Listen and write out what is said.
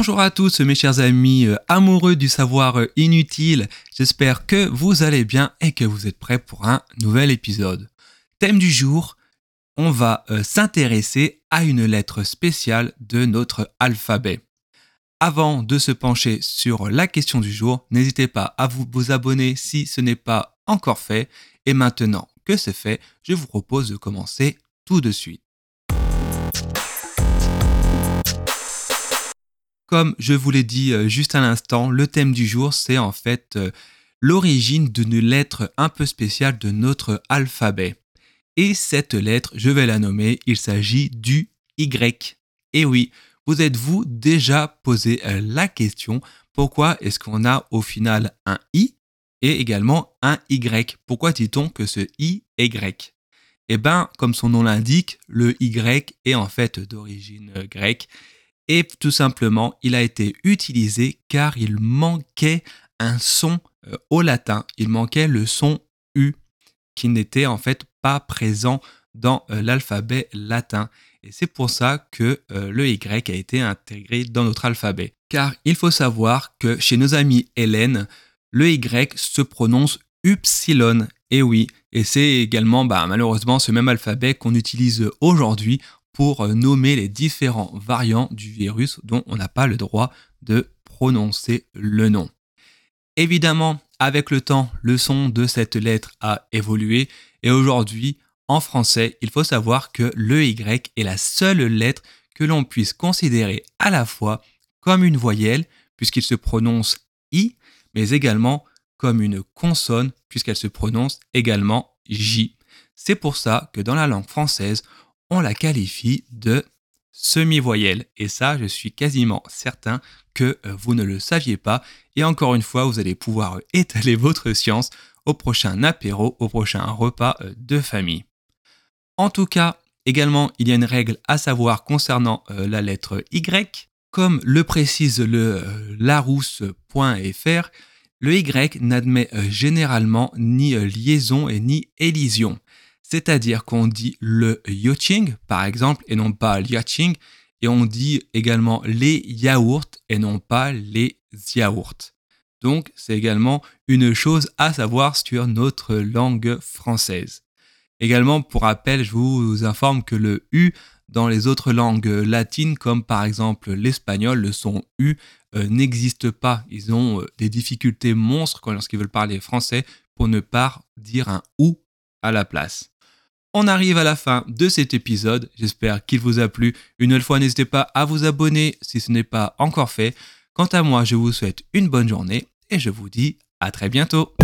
Bonjour à tous mes chers amis euh, amoureux du savoir euh, inutile, j'espère que vous allez bien et que vous êtes prêts pour un nouvel épisode. Thème du jour, on va euh, s'intéresser à une lettre spéciale de notre alphabet. Avant de se pencher sur la question du jour, n'hésitez pas à vous, vous abonner si ce n'est pas encore fait. Et maintenant que c'est fait, je vous propose de commencer tout de suite. Comme je vous l'ai dit euh, juste à l'instant, le thème du jour, c'est en fait euh, l'origine d'une lettre un peu spéciale de notre alphabet. Et cette lettre, je vais la nommer, il s'agit du Y. Et oui, vous êtes-vous déjà posé euh, la question, pourquoi est-ce qu'on a au final un I et également un Y? Pourquoi dit-on que ce I est grec Eh bien, comme son nom l'indique, le Y est en fait d'origine grecque et tout simplement, il a été utilisé car il manquait un son euh, au latin. Il manquait le son U qui n'était en fait pas présent dans euh, l'alphabet latin. Et c'est pour ça que euh, le Y a été intégré dans notre alphabet. Car il faut savoir que chez nos amis Hélène, le Y se prononce Upsilon. Et oui, et c'est également bah, malheureusement ce même alphabet qu'on utilise aujourd'hui pour euh, nommer les différents variants du virus dont on n'a pas le droit de prononcer le nom. Évidemment, avec le temps, le son de cette lettre a évolué et aujourd'hui, en français, il faut savoir que le Y est la seule lettre que l'on puisse considérer à la fois comme une voyelle, puisqu'il se prononce I, mais également comme une consonne, puisqu'elle se prononce également J. C'est pour ça que dans la langue française, on la qualifie de semi-voyelle. Et ça, je suis quasiment certain que euh, vous ne le saviez pas. Et encore une fois, vous allez pouvoir étaler votre science au prochain apéro, au prochain repas euh, de famille. En tout cas, également, il y a une règle à savoir concernant euh, la lettre Y. Comme le précise le larousse.fr, le Y n'admet généralement ni liaison et ni élision. C'est-à-dire qu'on dit le yoching, par exemple, et non pas l'yaching, et on dit également les yaourts et non pas les yaourts. Donc, c'est également une chose à savoir sur notre langue française. Également, pour rappel, je vous informe que le U dans les autres langues latines, comme par exemple l'espagnol, le son U euh, n'existe pas. Ils ont euh, des difficultés monstres lorsqu'ils veulent parler français pour ne pas dire un OU à la place. On arrive à la fin de cet épisode. J'espère qu'il vous a plu. Une nouvelle fois, n'hésitez pas à vous abonner si ce n'est pas encore fait. Quant à moi, je vous souhaite une bonne journée et je vous dis à très bientôt.